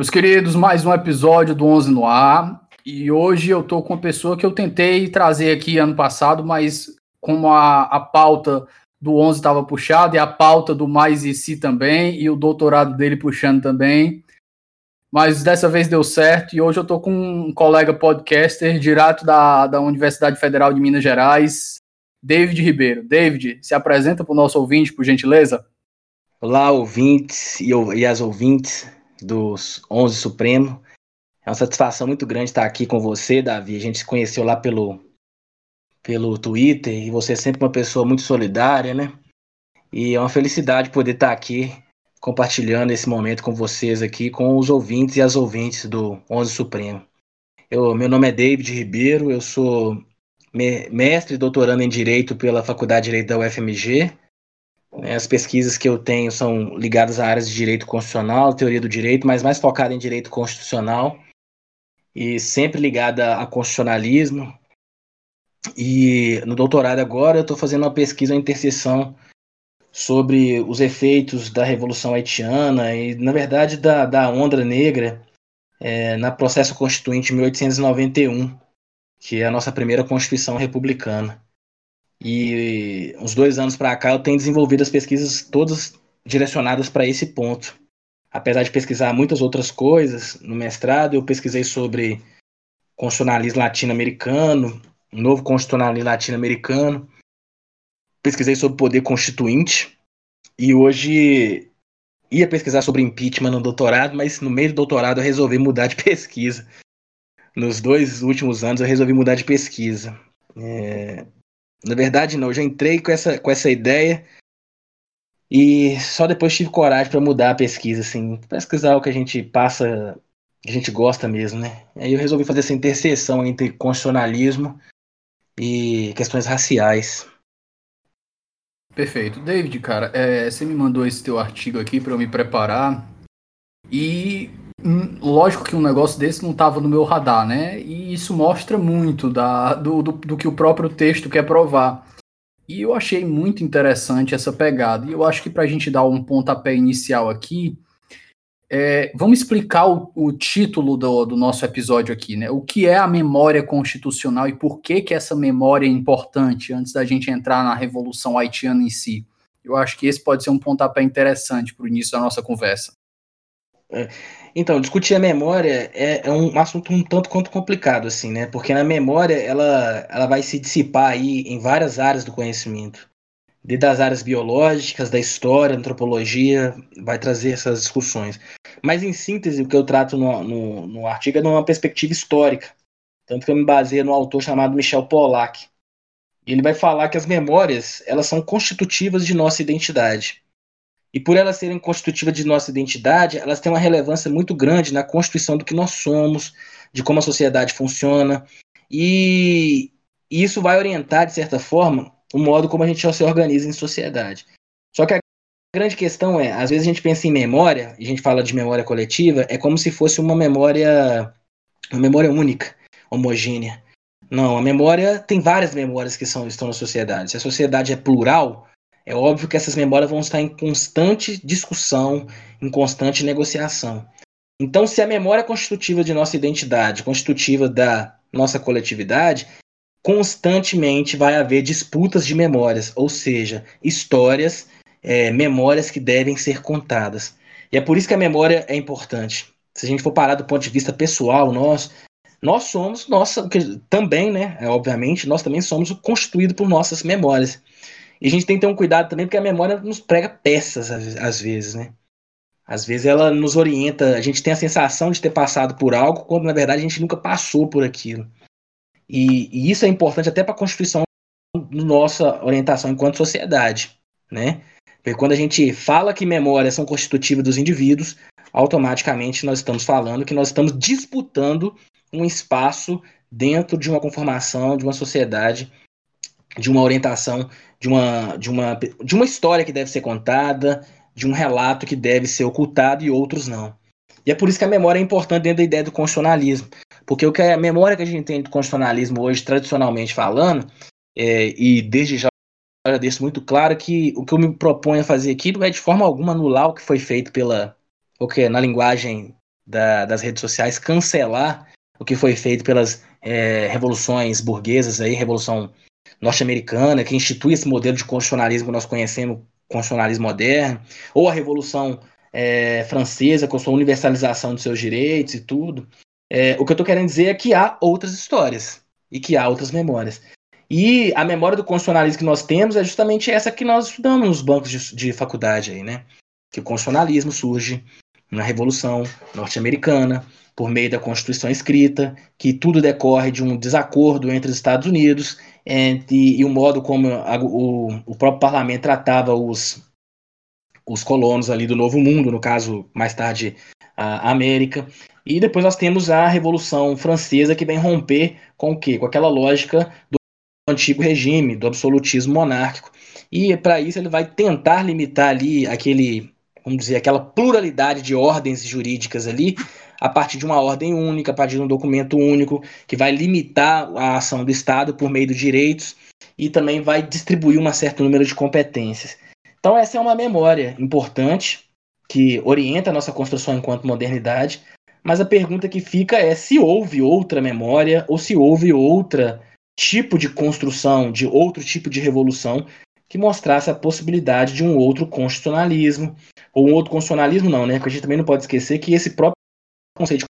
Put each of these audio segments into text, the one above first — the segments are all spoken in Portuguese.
Meus queridos, mais um episódio do 11 no ar. E hoje eu tô com uma pessoa que eu tentei trazer aqui ano passado, mas como a, a pauta do 11 estava puxada e a pauta do Mais e Si também, e o doutorado dele puxando também. Mas dessa vez deu certo e hoje eu tô com um colega podcaster direto da, da Universidade Federal de Minas Gerais, David Ribeiro. David, se apresenta para o nosso ouvinte, por gentileza. Olá, ouvintes e, e as ouvintes dos 11 Supremo. É uma satisfação muito grande estar aqui com você, Davi. A gente se conheceu lá pelo, pelo Twitter e você é sempre uma pessoa muito solidária, né? E é uma felicidade poder estar aqui compartilhando esse momento com vocês aqui, com os ouvintes e as ouvintes do 11 Supremo. Eu, meu nome é David Ribeiro, eu sou mestre e doutorando em Direito pela Faculdade de Direito da UFMG as pesquisas que eu tenho são ligadas a áreas de direito constitucional, teoria do direito, mas mais focada em direito constitucional e sempre ligada a constitucionalismo. E no doutorado agora eu estou fazendo uma pesquisa, uma interseção sobre os efeitos da Revolução Haitiana e, na verdade, da, da onda negra é, na processo constituinte de 1891, que é a nossa primeira Constituição republicana. E uns dois anos para cá eu tenho desenvolvido as pesquisas todas direcionadas para esse ponto. Apesar de pesquisar muitas outras coisas no mestrado, eu pesquisei sobre constitucionalismo latino-americano, novo constitucionalismo latino-americano, pesquisei sobre poder constituinte e hoje ia pesquisar sobre impeachment no doutorado, mas no meio do doutorado eu resolvi mudar de pesquisa. Nos dois últimos anos eu resolvi mudar de pesquisa. É, na verdade, não, eu já entrei com essa, com essa ideia e só depois tive coragem para mudar a pesquisa, assim, pesquisar o que a gente passa, a gente gosta mesmo, né? Aí eu resolvi fazer essa interseção entre constitucionalismo e questões raciais. Perfeito. David, cara, é, você me mandou esse teu artigo aqui para eu me preparar e Hum, lógico que um negócio desse não estava no meu radar, né? E isso mostra muito da, do, do, do, que o próprio texto quer provar. E eu achei muito interessante essa pegada. E eu acho que para a gente dar um pontapé inicial aqui, é, vamos explicar o, o título do, do, nosso episódio aqui, né? O que é a memória constitucional e por que, que essa memória é importante antes da gente entrar na Revolução Haitiana em si. Eu acho que esse pode ser um pontapé interessante para o início da nossa conversa. É, então, discutir a memória é, é, um assunto um tanto quanto complicado, assim, né? Porque na memória ela, ela vai se dissipar aí em várias áreas do conhecimento. Desde as áreas biológicas, da história, antropologia, vai trazer essas discussões. Mas, em síntese, o que eu trato no, no, no artigo é numa perspectiva histórica. Tanto que eu me baseio no autor chamado Michel Pollack. Ele vai falar que as memórias elas são constitutivas de nossa identidade. E por elas serem constitutivas de nossa identidade, elas têm uma relevância muito grande na constituição do que nós somos, de como a sociedade funciona. E isso vai orientar, de certa forma, o modo como a gente se organiza em sociedade. Só que a grande questão é, às vezes a gente pensa em memória, e a gente fala de memória coletiva, é como se fosse uma memória, uma memória única, homogênea. Não, a memória tem várias memórias que são, estão na sociedade. Se a sociedade é plural, é óbvio que essas memórias vão estar em constante discussão, em constante negociação. Então, se a memória constitutiva de nossa identidade, constitutiva da nossa coletividade, constantemente vai haver disputas de memórias, ou seja, histórias, é, memórias que devem ser contadas. E é por isso que a memória é importante. Se a gente for parar do ponto de vista pessoal nosso, nós somos nossa, também, né? É, obviamente, nós também somos constituídos por nossas memórias. E a gente tem que ter um cuidado também, porque a memória nos prega peças, às vezes, né? Às vezes ela nos orienta, a gente tem a sensação de ter passado por algo, quando na verdade a gente nunca passou por aquilo. E, e isso é importante até para a constituição da nossa orientação enquanto sociedade, né? Porque quando a gente fala que memórias são constitutivas dos indivíduos, automaticamente nós estamos falando que nós estamos disputando um espaço dentro de uma conformação, de uma sociedade, de uma orientação, de uma, de uma, de uma história que deve ser contada, de um relato que deve ser ocultado e outros não. E é por isso que a memória é importante dentro da ideia do constitucionalismo. Porque o que a memória que a gente tem do constitucionalismo hoje, tradicionalmente falando, é, e desde já eu deixo muito claro que o que eu me proponho a fazer aqui não é de forma alguma anular o que foi feito pela, o que na linguagem da, das redes sociais, cancelar o que foi feito pelas é, revoluções burguesas aí, revolução norte-americana, que institui esse modelo de constitucionalismo que nós conhecemos, constitucionalismo moderno, ou a revolução é, francesa, com sua universalização dos seus direitos e tudo. É, o que eu estou querendo dizer é que há outras histórias e que há outras memórias. E a memória do constitucionalismo que nós temos é justamente essa que nós estudamos nos bancos de, de faculdade aí, né? Que o constitucionalismo surge na Revolução Norte-Americana, por meio da Constituição escrita, que tudo decorre de um desacordo entre os Estados Unidos entre, e o modo como a, o, o próprio parlamento tratava os, os colonos ali do Novo Mundo, no caso, mais tarde, a América. E depois nós temos a Revolução Francesa, que vem romper com o quê? Com aquela lógica do antigo regime, do absolutismo monárquico. E para isso ele vai tentar limitar ali aquele, vamos dizer, aquela pluralidade de ordens jurídicas ali, a partir de uma ordem única, a partir de um documento único, que vai limitar a ação do Estado por meio dos direitos e também vai distribuir um certo número de competências. Então, essa é uma memória importante que orienta a nossa construção enquanto modernidade, mas a pergunta que fica é se houve outra memória ou se houve outra tipo de construção, de outro tipo de revolução que mostrasse a possibilidade de um outro constitucionalismo, ou um outro constitucionalismo não, né? Porque a gente também não pode esquecer que esse próprio conceito de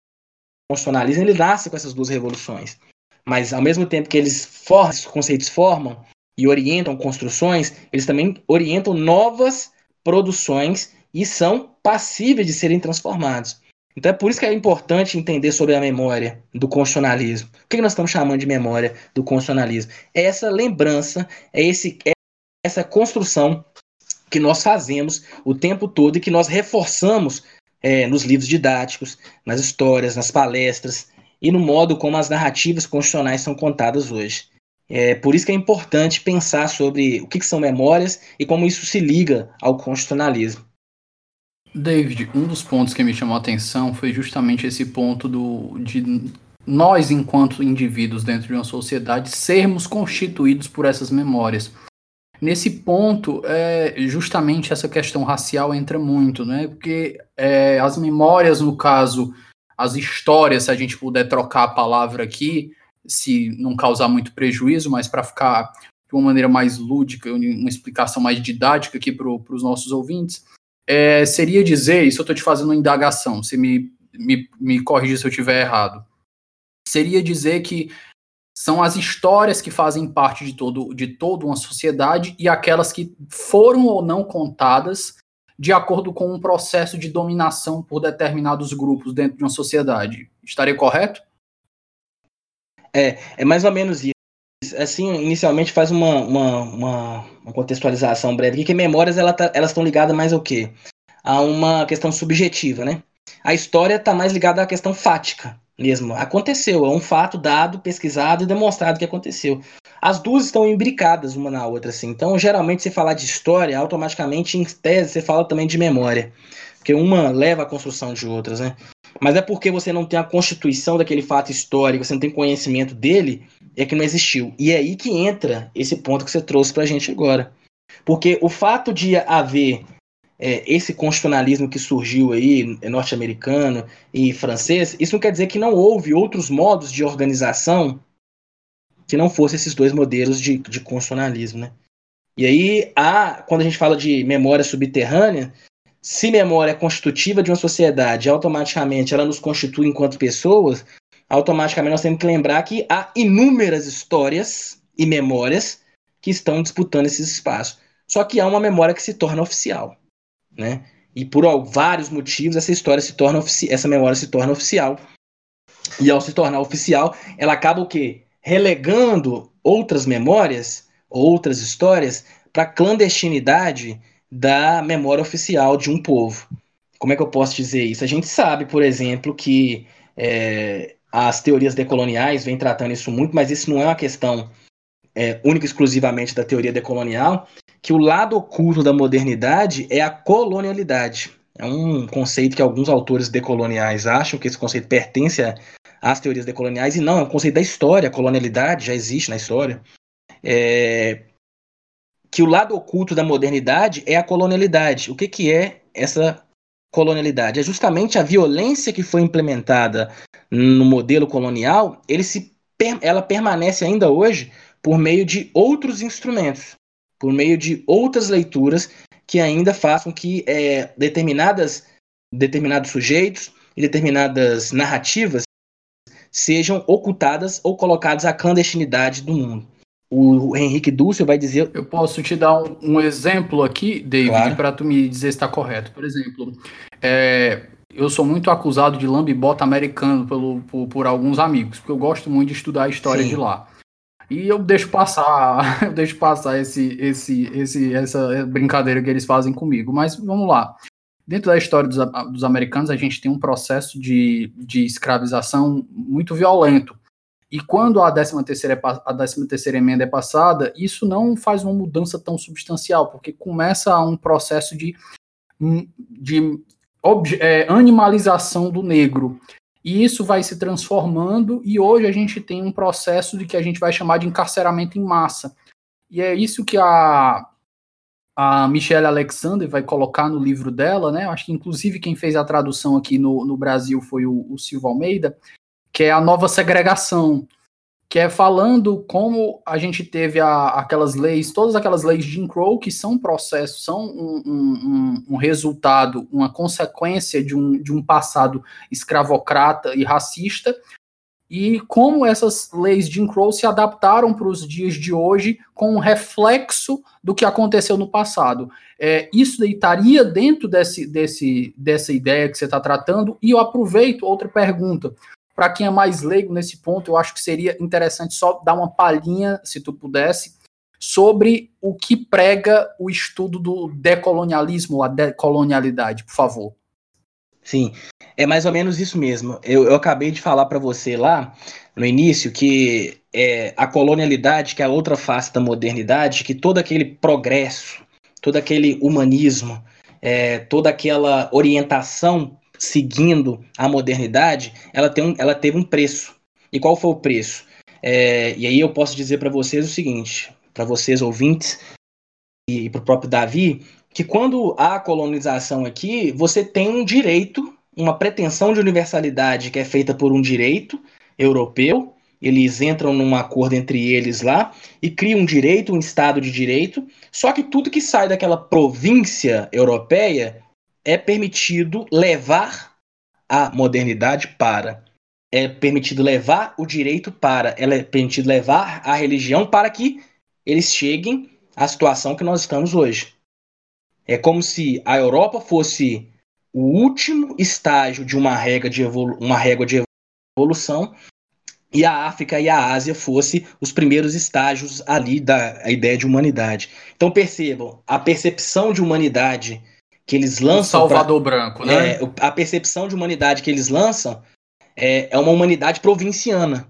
constitucionalismo ele nasce com essas duas revoluções. Mas ao mesmo tempo que eles formam, esses conceitos formam e orientam construções, eles também orientam novas produções e são passíveis de serem transformados. Então é por isso que é importante entender sobre a memória do constitucionalismo. O que nós estamos chamando de memória do constitucionalismo? É essa lembrança, é, esse, é essa construção que nós fazemos o tempo todo e que nós reforçamos é, nos livros didáticos, nas histórias, nas palestras e no modo como as narrativas constitucionais são contadas hoje. É por isso que é importante pensar sobre o que, que são memórias e como isso se liga ao constitucionalismo. David, um dos pontos que me chamou a atenção foi justamente esse ponto do, de nós, enquanto indivíduos dentro de uma sociedade, sermos constituídos por essas memórias. Nesse ponto, é, justamente essa questão racial entra muito, né? Porque é, as memórias, no caso, as histórias, se a gente puder trocar a palavra aqui, se não causar muito prejuízo, mas para ficar de uma maneira mais lúdica, uma explicação mais didática aqui para os nossos ouvintes, é, seria dizer, isso eu estou te fazendo uma indagação, você me, me, me corrija se eu estiver errado, seria dizer que são as histórias que fazem parte de, todo, de toda uma sociedade e aquelas que foram ou não contadas de acordo com um processo de dominação por determinados grupos dentro de uma sociedade. Estaria correto? É, é mais ou menos isso. Assim, inicialmente faz uma, uma, uma, uma contextualização breve aqui, que memórias ela tá, elas estão ligadas mais ao quê? A uma questão subjetiva, né? A história está mais ligada à questão fática mesmo. Aconteceu, é um fato dado, pesquisado e demonstrado que aconteceu. As duas estão imbricadas uma na outra, assim. Então, geralmente, você falar de história, automaticamente, em tese, você fala também de memória. Porque uma leva à construção de outras, né? Mas é porque você não tem a constituição daquele fato histórico, você não tem conhecimento dele, é que não existiu. E é aí que entra esse ponto que você trouxe pra gente agora. Porque o fato de haver é, esse constitucionalismo que surgiu aí, norte-americano e francês, isso não quer dizer que não houve outros modos de organização que não fossem esses dois modelos de, de constitucionalismo, né? E aí, há, quando a gente fala de memória subterrânea, se memória é constitutiva de uma sociedade, automaticamente ela nos constitui enquanto pessoas, automaticamente nós temos que lembrar que há inúmeras histórias e memórias que estão disputando esses espaços. Só que há uma memória que se torna oficial né? E por vários motivos essa história se torna essa memória se torna oficial. E ao se tornar oficial, ela acaba o quê? Relegando outras memórias, outras histórias para clandestinidade da memória oficial de um povo. Como é que eu posso dizer isso? A gente sabe, por exemplo, que é, as teorias decoloniais vêm tratando isso muito, mas isso não é uma questão é, única e exclusivamente da teoria decolonial, que o lado oculto da modernidade é a colonialidade. É um conceito que alguns autores decoloniais acham que esse conceito pertence às teorias decoloniais, e não, é um conceito da história. A colonialidade já existe na história. É, que o lado oculto da modernidade é a colonialidade. O que, que é essa colonialidade? É justamente a violência que foi implementada no modelo colonial, ele se, ela permanece ainda hoje por meio de outros instrumentos, por meio de outras leituras que ainda façam que é, determinadas, determinados sujeitos e determinadas narrativas sejam ocultadas ou colocadas à clandestinidade do mundo. O Henrique Dúcio vai dizer. Eu posso te dar um, um exemplo aqui, David, claro. para tu me dizer se está correto. Por exemplo, é, eu sou muito acusado de lambibota americano pelo, por, por, alguns amigos, porque eu gosto muito de estudar a história Sim. de lá. E eu deixo passar, eu deixo passar esse, esse, esse, essa brincadeira que eles fazem comigo. Mas vamos lá. Dentro da história dos, dos americanos, a gente tem um processo de, de escravização muito violento. E quando a 13 terceira, a 13 terceira emenda é passada, isso não faz uma mudança tão substancial, porque começa um processo de, de é, animalização do negro. E isso vai se transformando, e hoje a gente tem um processo de que a gente vai chamar de encarceramento em massa. E é isso que a, a Michelle Alexander vai colocar no livro dela, né? Acho que inclusive quem fez a tradução aqui no, no Brasil foi o, o Silva Almeida, que é a nova segregação, que é falando como a gente teve a, aquelas leis, todas aquelas leis de Jim Crow, que são processos, são um, um, um, resultado, uma consequência de um, de um passado escravocrata e racista, e como essas leis de Jim Crow se adaptaram para os dias de hoje com um reflexo do que aconteceu no passado. É, isso estaria dentro desse, desse, dessa ideia que você está tratando, e eu aproveito outra pergunta. Para quem é mais leigo nesse ponto, eu acho que seria interessante só dar uma palhinha, se tu pudesse, sobre o que prega o estudo do decolonialismo, a decolonialidade, por favor. Sim, é mais ou menos isso mesmo. Eu, eu acabei de falar para você lá no início que é, a colonialidade, que é a outra face da modernidade, que todo aquele progresso, todo aquele humanismo, é, toda aquela orientação seguindo a modernidade, ela, tem um, ela teve um preço. E qual foi o preço? É, e aí eu posso dizer para vocês o seguinte, para vocês ouvintes e para o próprio Davi, que quando há colonização aqui, você tem um direito, uma pretensão de universalidade que é feita por um direito europeu, eles entram num acordo entre eles lá e criam um direito, um Estado de direito, só que tudo que sai daquela província europeia é permitido levar a modernidade para. É permitido levar o direito para. É permitido levar a religião para que eles cheguem à situação que nós estamos hoje. É como se a Europa fosse o último estágio de uma régua de, evolu uma régua de evolução e a África e a Ásia fossem os primeiros estágios ali da ideia de humanidade. Então percebam, a percepção de humanidade que eles lançam. O Salvador pra, Branco, né? É, a percepção de humanidade que eles lançam é, é uma humanidade provinciana.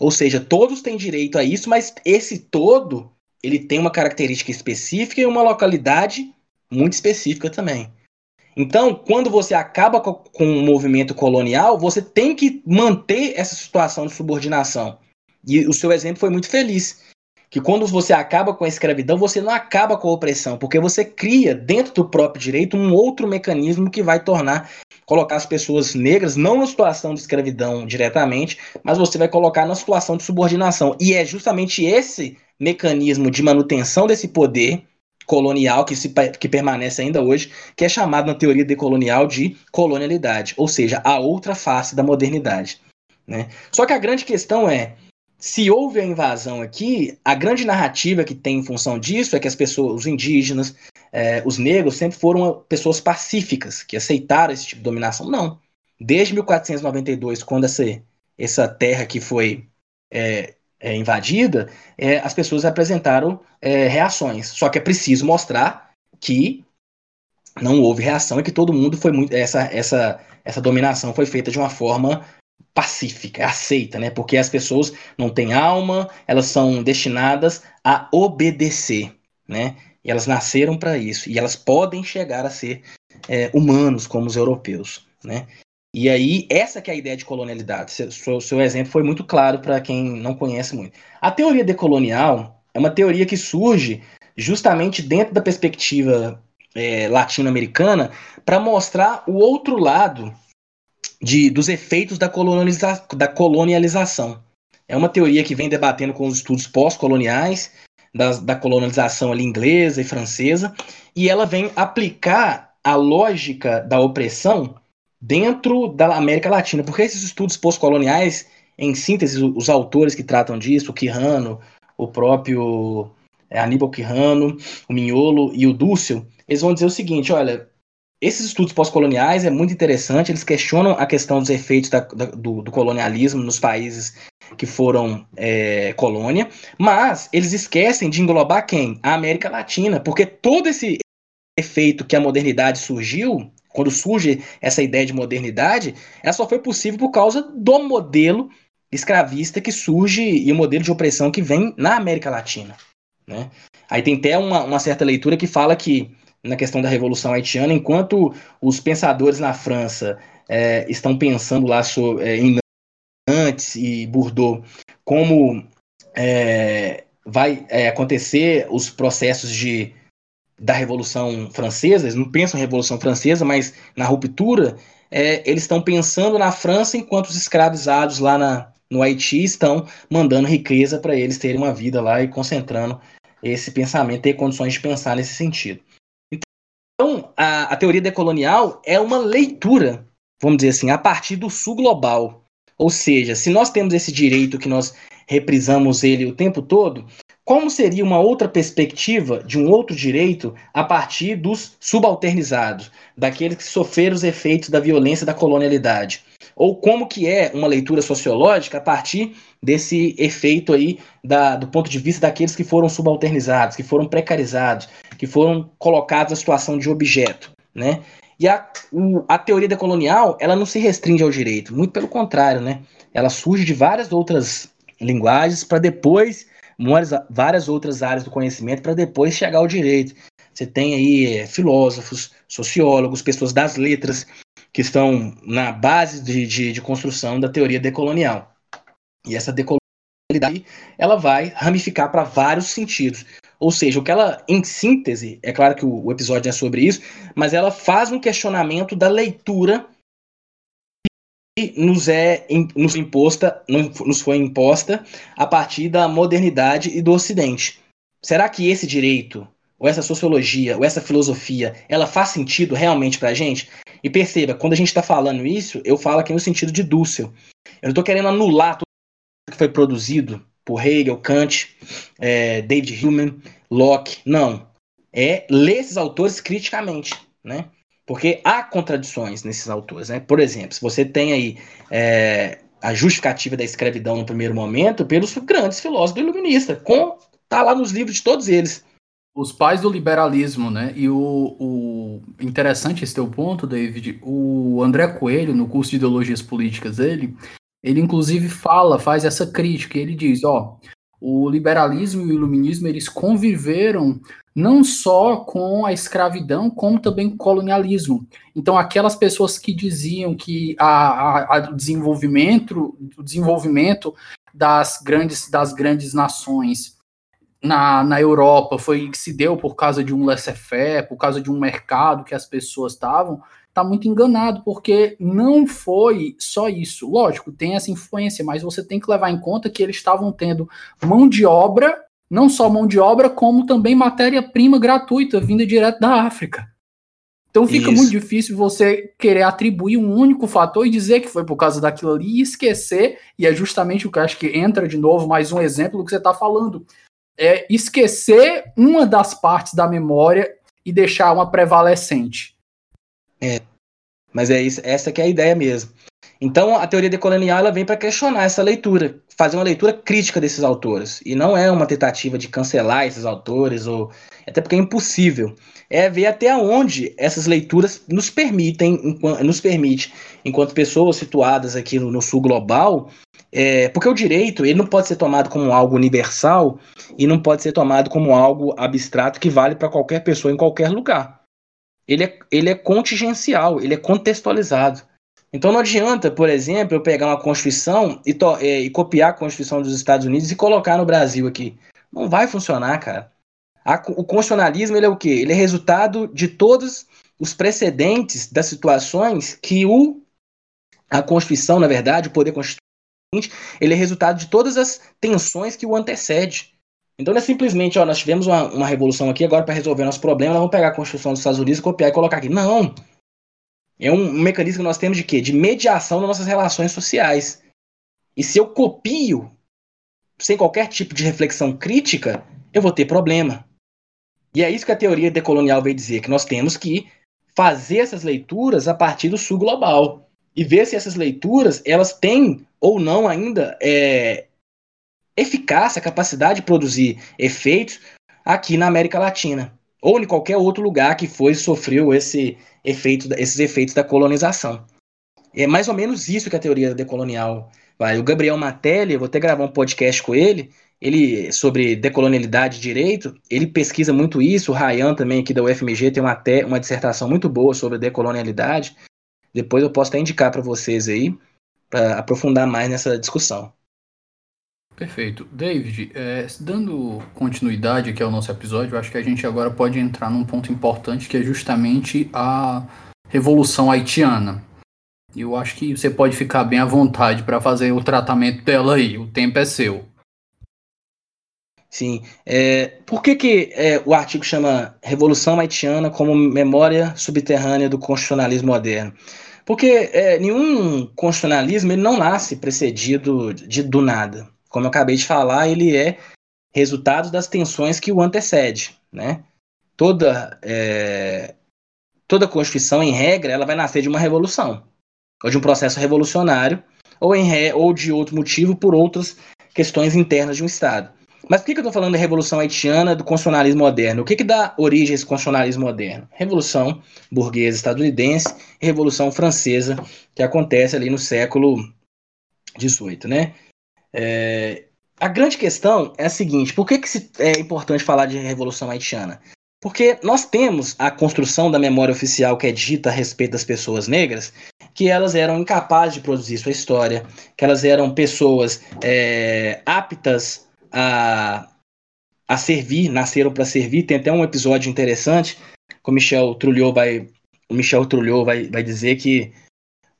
Ou seja, todos têm direito a isso, mas esse todo ele tem uma característica específica e uma localidade muito específica também. Então, quando você acaba com, um movimento colonial, você tem que manter essa situação de subordinação. E o seu exemplo foi muito feliz que quando você acaba com a escravidão, você não acaba com a opressão, porque você cria dentro do próprio direito um outro mecanismo que vai tornar colocar as pessoas negras não na situação de escravidão diretamente, mas você vai colocar na situação de subordinação. E é justamente esse mecanismo de manutenção desse poder colonial que, se, que permanece ainda hoje, que é chamado na teoria decolonial de colonialidade, ou seja, a outra face da modernidade. Né? Só que a grande questão é se houve a invasão aqui, a grande narrativa que tem em função disso é que as pessoas, os indígenas, é, os negros sempre foram pessoas pacíficas, que aceitaram esse tipo de dominação. Não. Desde 1492, quando essa, essa terra que foi é, é, invadida, as pessoas apresentaram reações. Só que é preciso mostrar que não houve reação e que todo mundo foi muito. Essa, essa, essa dominação foi feita de uma forma pacífica, aceita, né? Porque as pessoas não têm alma, elas são destinadas a obedecer, né? E elas nasceram para isso e elas podem chegar a ser é, humanos como os europeus, né? E aí essa que é a ideia de colonialidade. Seu, seu exemplo foi muito claro para quem não conhece muito. A teoria decolonial é uma teoria que surge justamente dentro da perspectiva é, latino-americana para mostrar o outro lado de, dos efeitos da, colonializa, da colonialização. É uma teoria que vem debatendo com os estudos pós-coloniais, da, da colonialização ali inglesa e francesa, e ela vem aplicar a lógica da opressão dentro da América Latina, porque esses estudos pós-coloniais, em síntese, os autores que tratam disso, o Quirrano, o próprio é, Aníbal Quirrano, o Mignolo e o Dúcio, eles vão dizer o seguinte, olha, esses estudos pós-coloniais é muito interessante, eles questionam a questão dos efeitos da, da, do, do, colonialismo nos países que foram é, colônia, mas eles esquecem de englobar quem? A América Latina, porque todo esse efeito que a modernidade surgiu, quando surge essa ideia de modernidade, ela só foi possível por causa do modelo escravista que surge e o modelo de opressão que vem na América Latina. Né? Aí tem até uma, uma certa leitura que fala que na questão da Revolução Haitiana, enquanto os pensadores na França é, estão pensando lá sobre, é, em Nantes e Bordeaux como é, vai é, acontecer os processos de, da Revolução Francesa, eles não pensam em Revolução Francesa, mas na ruptura, é, eles estão pensando na França enquanto os escravizados lá na, no Haiti estão mandando riqueza para eles terem uma vida lá e concentrando esse pensamento, ter condições de pensar nesse sentido. Então, a, a teoria decolonial é uma leitura, vamos dizer assim, a partir do sul global. Ou seja, se nós temos esse direito que nós reprisamos ele o tempo todo, como seria uma outra perspectiva de um outro direito a partir dos subalternizados, daqueles que sofreram os efeitos da violência da colonialidade? Ou como que é uma leitura sociológica a partir desse efeito aí da, do ponto de vista daqueles que foram subalternizados, que foram precarizados, que foram colocados na situação de objeto, né? E a, o, a teoria decolonial, ela não se restringe ao direito, muito pelo contrário, né? Ela surge de várias outras linguagens para depois, várias outras áreas do conhecimento para depois chegar ao direito. Você tem aí é, filósofos, sociólogos, pessoas das letras que estão na base de, de, de construção da teoria decolonial. E essa decolonialidade ela vai ramificar para vários sentidos. Ou seja, o que ela, em síntese, é claro que o, o episódio é sobre isso, mas ela faz um questionamento da leitura que nos é nos imposta, nos foi imposta a partir da modernidade e do Ocidente. Será que esse direito, ou essa sociologia, ou essa filosofia, ela faz sentido realmente para a gente? E perceba, quando a gente está falando isso, eu falo aqui no sentido de Dussel. Eu não estou querendo anular que foi produzido por Hegel, Kant, é, David Hume, Locke. Não. É ler esses autores criticamente, né? Porque há contradições nesses autores, né? Por exemplo, se você tem aí é, a justificativa da escravidão no primeiro momento pelos grandes filósofos iluministas, com tá lá nos livros de todos eles. Os pais do liberalismo, né? E o, o interessante esse teu ponto, David. O André Coelho, no curso de ideologias políticas dele, ele inclusive fala, faz essa crítica, ele diz, ó, o liberalismo e o iluminismo eles conviveram não só com a escravidão, como também com o colonialismo. Então, aquelas pessoas que diziam que a, a, a desenvolvimento, o desenvolvimento das grandes, das grandes nações na, na Europa foi se deu por causa de um laissez-faire, por causa de um mercado que as pessoas estavam, está muito enganado, porque não foi só isso. Lógico, tem essa influência, mas você tem que levar em conta que eles estavam tendo mão de obra, não só mão de obra, como também matéria-prima gratuita vinda direto da África. Então fica isso. muito difícil você querer atribuir um único fator e dizer que foi por causa daquilo ali e esquecer, e é justamente o que eu acho que entra de novo mais um exemplo do que você está falando. É esquecer uma das partes da memória e deixar uma prevalecente. É. Mas é isso, essa que é a ideia mesmo. Então, a teoria decolonial ela vem para questionar essa leitura, fazer uma leitura crítica desses autores. E não é uma tentativa de cancelar esses autores, ou até porque é impossível. É ver até onde essas leituras nos permitem, nos permite, enquanto pessoas situadas aqui no, no sul global, é, porque o direito ele não pode ser tomado como algo universal e não pode ser tomado como algo abstrato que vale para qualquer pessoa em qualquer lugar. Ele é, ele é contingencial, ele é contextualizado. Então não adianta, por exemplo, eu pegar uma Constituição e, é, e copiar a Constituição dos Estados Unidos e colocar no Brasil aqui. Não vai funcionar, cara. A, o constitucionalismo ele é o quê? Ele é resultado de todos os precedentes das situações que o, a Constituição, na verdade, o poder constituinte, ele é resultado de todas as tensões que o antecede. Então não é simplesmente, ó, nós tivemos uma, uma revolução aqui, agora para resolver nosso problema, nós vamos pegar a Constituição dos Estados Unidos, copiar e colocar aqui. Não! É um mecanismo que nós temos de quê? De mediação das nossas relações sociais. E se eu copio sem qualquer tipo de reflexão crítica, eu vou ter problema. E é isso que a teoria decolonial veio dizer, que nós temos que fazer essas leituras a partir do sul global e ver se essas leituras elas têm ou não ainda é, eficácia, capacidade de produzir efeitos aqui na América Latina ou em qualquer outro lugar que foi sofreu esse efeito, esses efeitos da colonização. É mais ou menos isso que a teoria decolonial vai. O Gabriel Matelli, eu vou até gravar um podcast com ele, ele sobre decolonialidade e direito, ele pesquisa muito isso. O Ryan também aqui da UFMG tem uma, uma dissertação muito boa sobre decolonialidade. Depois eu posso até indicar para vocês aí para aprofundar mais nessa discussão. Perfeito. David, é, dando continuidade aqui ao nosso episódio, acho que a gente agora pode entrar num ponto importante que é justamente a Revolução Haitiana. Eu acho que você pode ficar bem à vontade para fazer o tratamento dela aí, o tempo é seu. Sim. É, por que, que é, o artigo chama Revolução Haitiana como memória subterrânea do constitucionalismo moderno? Porque é, nenhum constitucionalismo ele não nasce precedido de do nada como eu acabei de falar, ele é resultado das tensões que o antecede, né? Toda é, toda Constituição, em regra, ela vai nascer de uma revolução, ou de um processo revolucionário, ou, em ou de outro motivo por outras questões internas de um Estado. Mas por que, que eu estou falando da Revolução Haitiana, do constitucionalismo moderno? O que, que dá origem a esse constitucionalismo moderno? Revolução burguesa estadunidense e Revolução Francesa, que acontece ali no século XVIII, né? É, a grande questão é a seguinte: por que, que é importante falar de Revolução Haitiana? Porque nós temos a construção da memória oficial que é dita a respeito das pessoas negras, que elas eram incapazes de produzir sua história, que elas eram pessoas é, aptas a, a servir, nasceram para servir. Tem até um episódio interessante que o Michel Trulliot vai, o Michel Trulliot vai, vai dizer que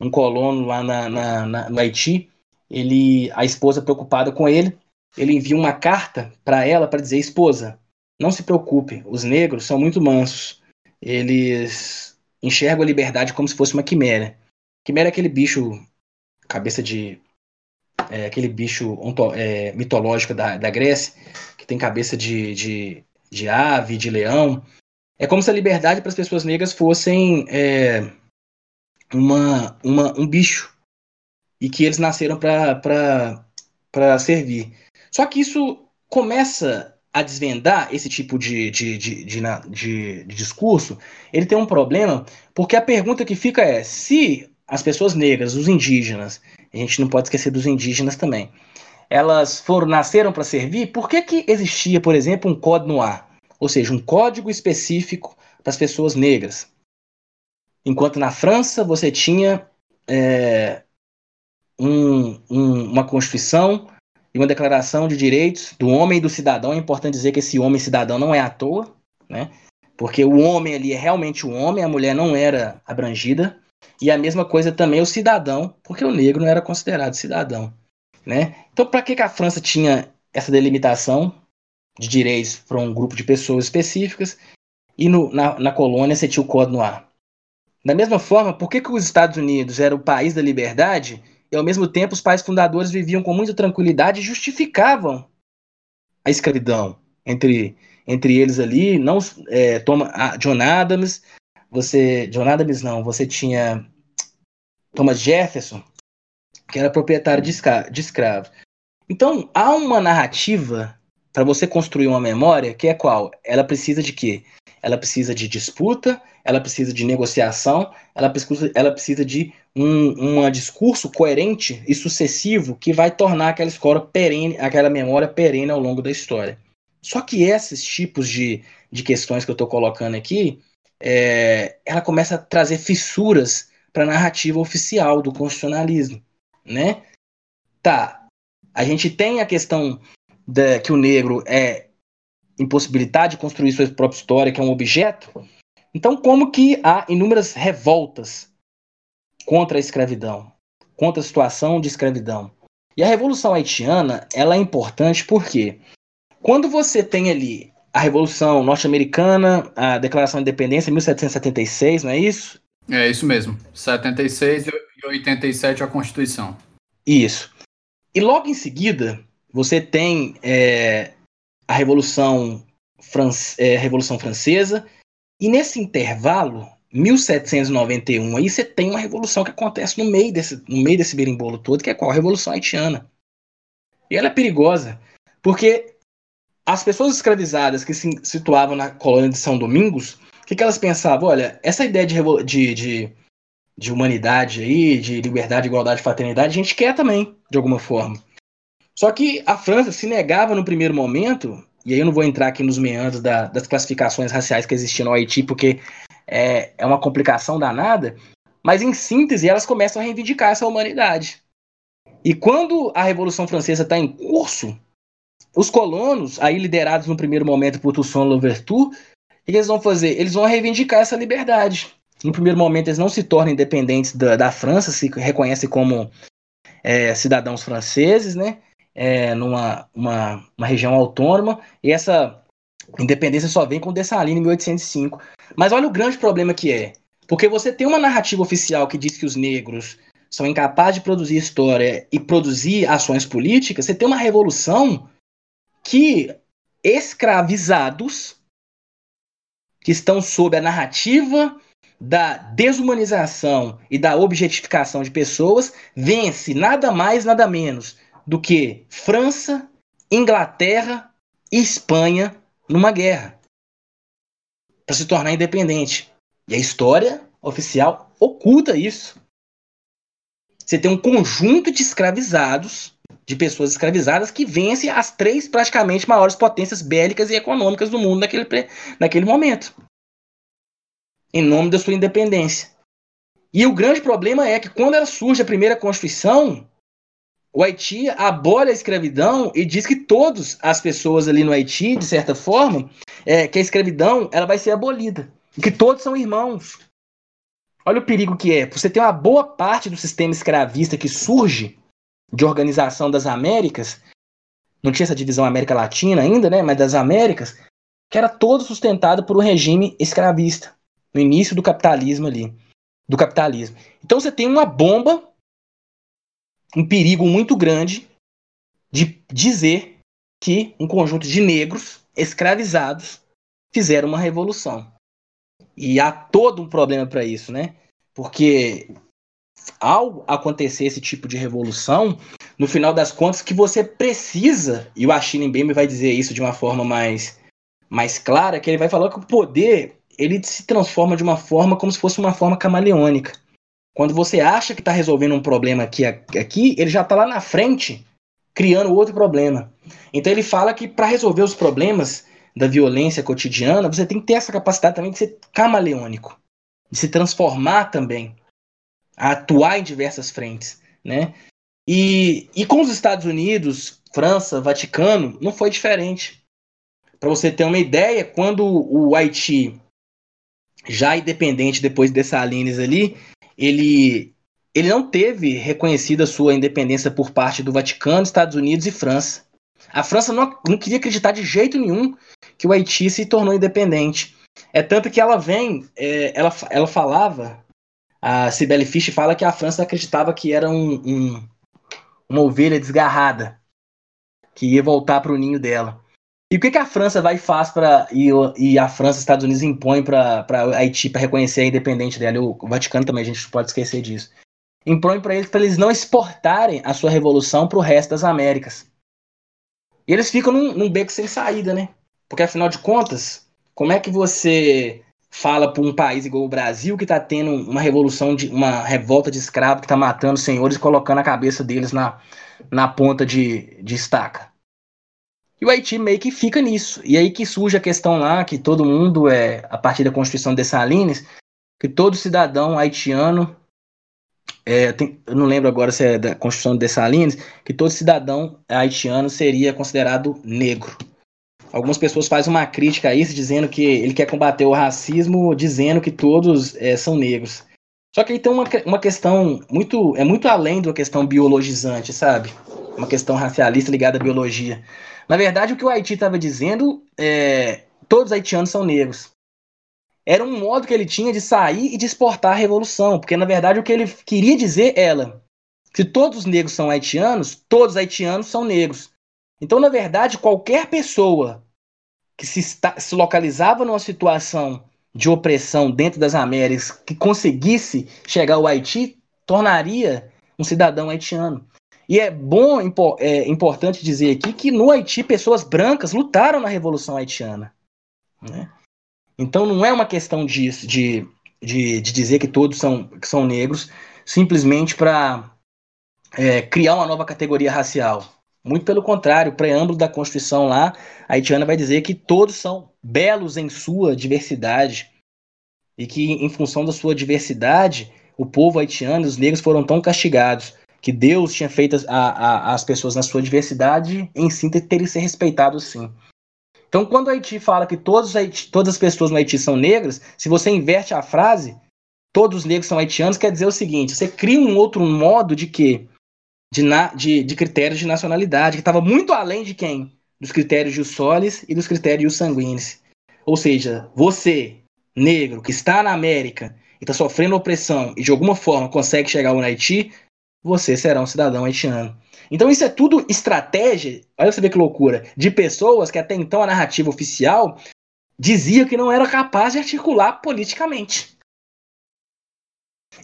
um colono lá na, na, na, no Haiti ele, a esposa preocupada com ele, ele envia uma carta para ela para dizer: esposa, não se preocupe, os negros são muito mansos. Eles enxergam a liberdade como se fosse uma quimera. Quimera é aquele bicho, cabeça de. É, aquele bicho onto, é, mitológico da, da Grécia, que tem cabeça de, de, de ave, de leão. É como se a liberdade para as pessoas negras fossem é, uma, uma, um bicho e que eles nasceram para servir. Só que isso começa a desvendar esse tipo de, de, de, de, discurso, ele tem um problema, porque a pergunta que fica é: se as pessoas negras, os indígenas, a gente não pode esquecer dos indígenas também, elas foram nasceram para servir, por que, que existia, por exemplo, um código no ar? Ou seja, um código específico para as pessoas negras. Enquanto na França você tinha é, um, um, uma Constituição e uma Declaração de Direitos do Homem e do Cidadão. É importante dizer que esse homem cidadão não é à toa, né? Porque o homem ali é realmente o homem, a mulher não era abrangida. E a mesma coisa também o cidadão, porque o negro não era considerado cidadão, né? Então, para que, que a França tinha essa delimitação de direitos para um grupo de pessoas específicas e no, na, na colônia você tinha o Código no ar? Da mesma forma, por que, que os Estados Unidos era o país da liberdade e ao mesmo tempo os pais fundadores viviam com muita tranquilidade e justificavam a escravidão entre, entre eles ali, não é, toma, ah, John Adams, você John Adams não, você tinha Thomas Jefferson, que era proprietário de, escra de escravos. Então, há uma narrativa para você construir uma memória que é qual? Ela precisa de quê? Ela precisa de disputa, ela precisa de negociação, ela precisa, ela precisa de um, um discurso coerente e sucessivo que vai tornar aquela escola perene, aquela memória perene ao longo da história. Só que esses tipos de, de questões que eu estou colocando aqui, é, ela começa a trazer fissuras para a narrativa oficial do constitucionalismo, né? Tá, a gente tem a questão da, que o negro é impossibilitado de construir sua própria história, que é um objeto. Então, como que há inúmeras revoltas contra a escravidão, contra a situação de escravidão? E a Revolução Haitiana, ela é importante porque quando você tem ali a Revolução Norte-Americana, a Declaração de Independência, 1776, não é isso? É isso mesmo. 76 e 87 a Constituição. Isso. E logo em seguida, você tem é, a Revolução, é, Revolução Francesa, e nesse intervalo, 1791, aí você tem uma revolução que acontece no meio desse, no meio desse berimbolo todo, que é qual? A Revolução Haitiana. E ela é perigosa, porque as pessoas escravizadas que se situavam na colônia de São Domingos, o que, que elas pensavam? Olha, essa ideia de, de, de, de humanidade aí, de liberdade, igualdade, fraternidade, a gente quer também, de alguma forma. Só que a França se negava no primeiro momento, e aí eu não vou entrar aqui nos meandros da, das classificações raciais que existiam no Haiti, porque é, é uma complicação danada, mas em síntese elas começam a reivindicar essa humanidade. E quando a Revolução Francesa está em curso, os colonos, aí liderados no primeiro momento por Toussaint Louverture, o que eles vão fazer? Eles vão reivindicar essa liberdade. No primeiro momento, eles não se tornam independentes da, da França, se reconhecem como é, cidadãos franceses, né? É, numa uma, uma região autônoma, e essa independência só vem com Dessalines em 1805. Mas olha o grande problema que é. Porque você tem uma narrativa oficial que diz que os negros são incapazes de produzir história e produzir ações políticas, você tem uma revolução que escravizados que estão sob a narrativa da desumanização e da objetificação de pessoas vence nada mais, nada menos do que França, Inglaterra e Espanha numa guerra para se tornar independente. E a história oficial oculta isso. Você tem um conjunto de escravizados de pessoas escravizadas que vence as três praticamente maiores potências bélicas e econômicas do mundo naquele, naquele momento. Em nome da sua independência. E o grande problema é que quando surge a primeira Constituição, o Haiti abole a escravidão e diz que todas as pessoas ali no Haiti, de certa forma, é, que a escravidão ela vai ser abolida. Que todos são irmãos. Olha o perigo que é. Você tem uma boa parte do sistema escravista que surge de organização das Américas, não tinha essa divisão América Latina ainda, né, mas das Américas, que era todo sustentado por um regime escravista, no início do capitalismo ali, do capitalismo. Então você tem uma bomba, um perigo muito grande de dizer que um conjunto de negros escravizados fizeram uma revolução. E há todo um problema para isso, né? Porque ao acontecer esse tipo de revolução, no final das contas, que você precisa, e o Achille Mbembe vai dizer isso de uma forma mais, mais clara, que ele vai falar que o poder ele se transforma de uma forma como se fosse uma forma camaleônica. Quando você acha que está resolvendo um problema aqui, aqui ele já está lá na frente criando outro problema. Então ele fala que para resolver os problemas da violência cotidiana, você tem que ter essa capacidade também de ser camaleônico, de se transformar também a atuar em diversas frentes, né? E, e com os Estados Unidos, França, Vaticano, não foi diferente. Para você ter uma ideia, quando o Haiti, já independente depois de Salines ali, ele, ele não teve reconhecida sua independência por parte do Vaticano, Estados Unidos e França. A França não, não queria acreditar de jeito nenhum que o Haiti se tornou independente. É tanto que ela vem, é, ela, ela falava a Cibele Fisch fala que a França acreditava que era um, um, uma ovelha desgarrada que ia voltar para o ninho dela. E o que, que a França vai e faz para e, e, a França e Estados Unidos impõem para Haiti para reconhecer a independência dela? O Vaticano também, a gente pode esquecer disso. impõe para eles para eles não exportarem a sua revolução para o resto das Américas. E eles ficam num, num beco sem saída, né? Porque afinal de contas, como é que você fala para um país igual o Brasil que está tendo uma revolução de uma revolta de escravo que está matando senhores e colocando a cabeça deles na, na ponta de, de estaca? E o Haiti meio que fica nisso. E aí que surge a questão lá que todo mundo é a partir da Constituição de Salines que todo cidadão haitiano é, tem, eu não lembro agora se é da Constituição de Dessalines, que todo cidadão haitiano seria considerado negro. Algumas pessoas fazem uma crítica a isso, dizendo que ele quer combater o racismo, dizendo que todos é, são negros. Só que aí tem uma, uma questão muito. é muito além da questão biologizante, sabe? Uma questão racialista ligada à biologia. Na verdade, o que o Haiti estava dizendo é. Todos os haitianos são negros era um modo que ele tinha de sair e de exportar a revolução, porque na verdade o que ele queria dizer era: se todos os negros são haitianos, todos os haitianos são negros. Então, na verdade, qualquer pessoa que se, está, se localizava numa situação de opressão dentro das Américas que conseguisse chegar ao Haiti, tornaria um cidadão haitiano. E é bom, é importante dizer aqui que no Haiti pessoas brancas lutaram na Revolução Haitiana. Né? Então não é uma questão de, de, de, de dizer que todos são, que são negros simplesmente para é, criar uma nova categoria racial. Muito pelo contrário, o preâmbulo da Constituição lá, a haitiana vai dizer que todos são belos em sua diversidade e que, em função da sua diversidade, o povo haitiano, os negros foram tão castigados que Deus tinha feito a, a, as pessoas na sua diversidade em si terem ser respeitados sim. Então, quando o Haiti fala que Haiti, todas as pessoas no Haiti são negras, se você inverte a frase, todos os negros são haitianos, quer dizer o seguinte: você cria um outro modo de quê? De, na, de, de critérios de nacionalidade, que estava muito além de quem? Dos critérios de solis e dos critérios sanguíneos. Ou seja, você, negro, que está na América e está sofrendo opressão e de alguma forma consegue chegar ao Haiti, você será um cidadão haitiano. Então isso é tudo estratégia, olha você ver que loucura, de pessoas que até então a narrativa oficial dizia que não era capaz de articular politicamente.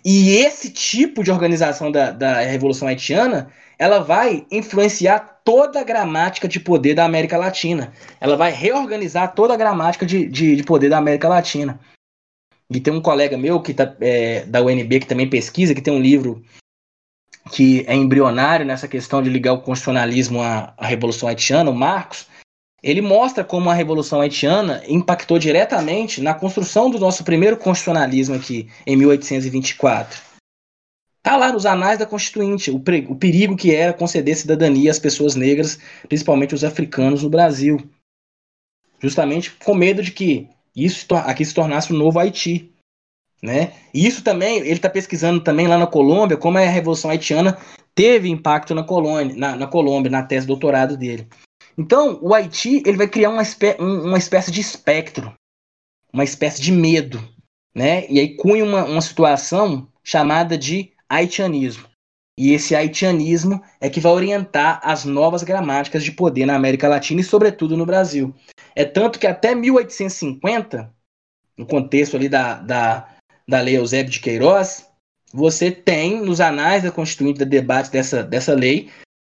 E esse tipo de organização da, da Revolução Haitiana, ela vai influenciar toda a gramática de poder da América Latina. Ela vai reorganizar toda a gramática de, de, de poder da América Latina. E tem um colega meu que tá, é, da UNB que também pesquisa, que tem um livro que é embrionário nessa questão de ligar o constitucionalismo à, à Revolução Haitiana, o Marcos, ele mostra como a Revolução Haitiana impactou diretamente na construção do nosso primeiro constitucionalismo aqui, em 1824. Está lá nos anais da Constituinte, o, o perigo que era conceder cidadania às pessoas negras, principalmente os africanos no Brasil. Justamente com medo de que isso aqui se tornasse o um novo Haiti. Né? E isso também, ele está pesquisando também lá na Colômbia, como a Revolução Haitiana teve impacto na, colônia, na, na Colômbia, na tese de doutorado dele. Então, o Haiti ele vai criar uma, espé uma espécie de espectro, uma espécie de medo, né? E aí cunha uma, uma situação chamada de haitianismo. E esse haitianismo é que vai orientar as novas gramáticas de poder na América Latina e, sobretudo, no Brasil. É tanto que até 1850, no contexto ali da, da da Lei Eusébio de Queiroz, você tem nos anais da Constituinte, do debate dessa, dessa lei,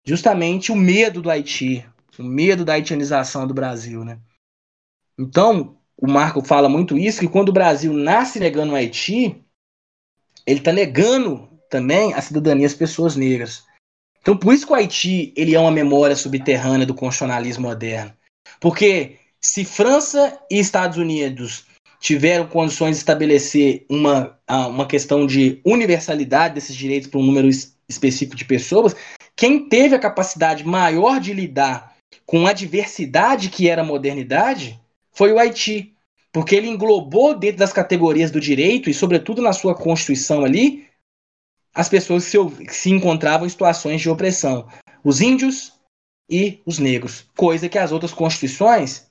justamente o medo do Haiti, o medo da haitianização do Brasil, né? Então, o Marco fala muito isso, que quando o Brasil nasce negando o Haiti, ele está negando também a cidadania às pessoas negras. Então, por isso que o Haiti ele é uma memória subterrânea do constitucionalismo moderno. Porque se França e Estados Unidos tiveram condições de estabelecer uma, uma questão de universalidade desses direitos para um número específico de pessoas, quem teve a capacidade maior de lidar com a diversidade que era a modernidade foi o Haiti. Porque ele englobou dentro das categorias do direito, e sobretudo na sua constituição ali, as pessoas que se, encontravam em situações de opressão. Os índios e os negros. Coisa que as outras constituições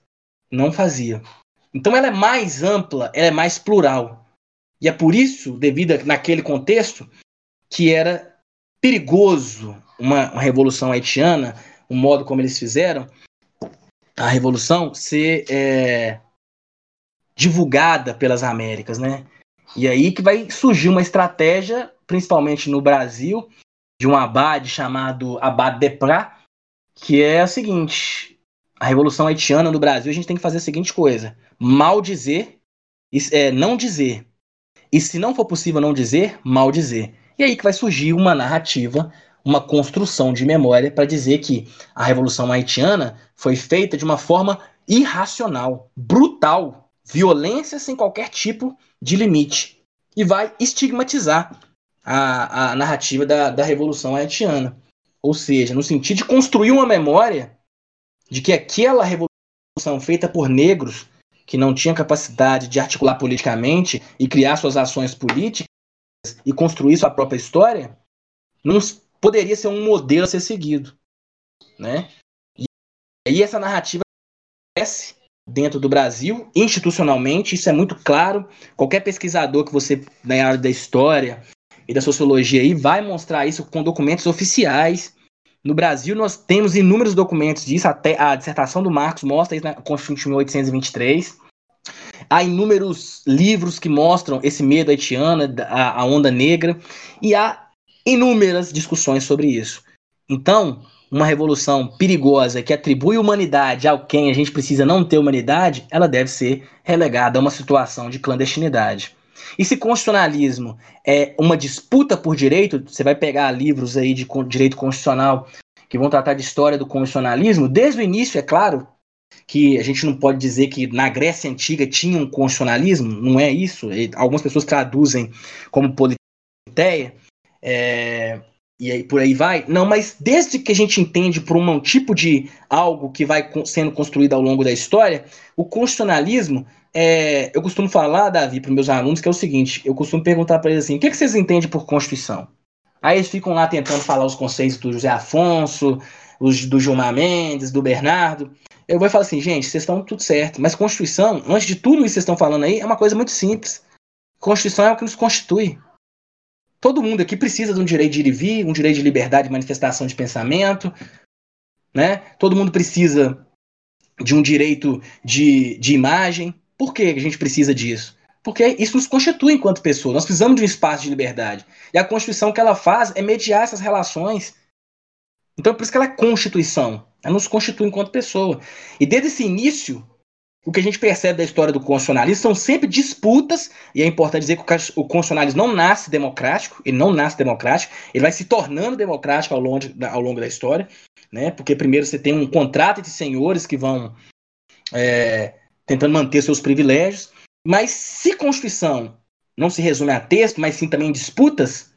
não faziam. Então ela é mais ampla, ela é mais plural. E é por isso, devido a, naquele contexto, que era perigoso uma, uma, revolução haitiana, o modo como eles fizeram a revolução ser é, divulgada pelas Américas, né? E aí que vai surgir uma estratégia principalmente no Brasil, de um abade chamado Abade Deprat, que é o seguinte: a Revolução Haitiana no Brasil, a gente tem que fazer a seguinte coisa: mal dizer, é, não dizer. E se não for possível não dizer, mal dizer. E aí que vai surgir uma narrativa, uma construção de memória para dizer que a Revolução Haitiana foi feita de uma forma irracional, brutal, violência sem qualquer tipo de limite. E vai estigmatizar a, a narrativa da, da Revolução Haitiana. Ou seja, no sentido de construir uma memória de que aquela revolução feita por negros que não tinham capacidade de articular politicamente e criar suas ações políticas e construir sua própria história, não poderia ser um modelo a ser seguido, né? E aí essa narrativa cresce dentro do Brasil, institucionalmente, isso é muito claro. Qualquer pesquisador que você na área da história e da sociologia aí vai mostrar isso com documentos oficiais. No Brasil, nós temos inúmeros documentos disso, até a dissertação do Marcos mostra isso na Constituição de 1823. Há inúmeros livros que mostram esse medo haitiano, a, a onda negra, e há inúmeras discussões sobre isso. Então, uma revolução perigosa que atribui humanidade a quem a gente precisa não ter humanidade, ela deve ser relegada a uma situação de clandestinidade. E se constitucionalismo é uma disputa por direito, você vai pegar livros aí de direito constitucional que vão tratar de história do constitucionalismo, desde o início, é claro, que a gente não pode dizer que na Grécia Antiga tinha um constitucionalismo, não é isso. Algumas pessoas traduzem como politeia, é, e aí por aí vai. Não, mas desde que a gente entende por um tipo de algo que vai sendo construído ao longo da história, o constitucionalismo, é, eu costumo falar, Davi, para meus alunos, que é o seguinte: eu costumo perguntar para eles assim, o que, é que vocês entendem por Constituição? Aí eles ficam lá tentando falar os conceitos do José Afonso, os do Gilmar Mendes, do Bernardo. Eu vou falar assim, gente, vocês estão tudo certo, mas Constituição, antes de tudo isso que vocês estão falando aí, é uma coisa muito simples. Constituição é o que nos constitui. Todo mundo aqui precisa de um direito de ir e vir, um direito de liberdade de manifestação de pensamento, né? Todo mundo precisa de um direito de, de imagem. Por que a gente precisa disso? Porque isso nos constitui enquanto pessoa. Nós precisamos de um espaço de liberdade. E a Constituição que ela faz é mediar essas relações. Então, por isso que ela é Constituição. Ela nos constitui enquanto pessoa. E desde esse início, o que a gente percebe da história do constitucionalismo são sempre disputas, e é importante dizer que o constitucionalismo não nasce democrático, ele não nasce democrático, ele vai se tornando democrático ao longo, ao longo da história, né? porque primeiro você tem um contrato de senhores que vão é, tentando manter seus privilégios, mas se Constituição não se resume a texto, mas sim também disputas,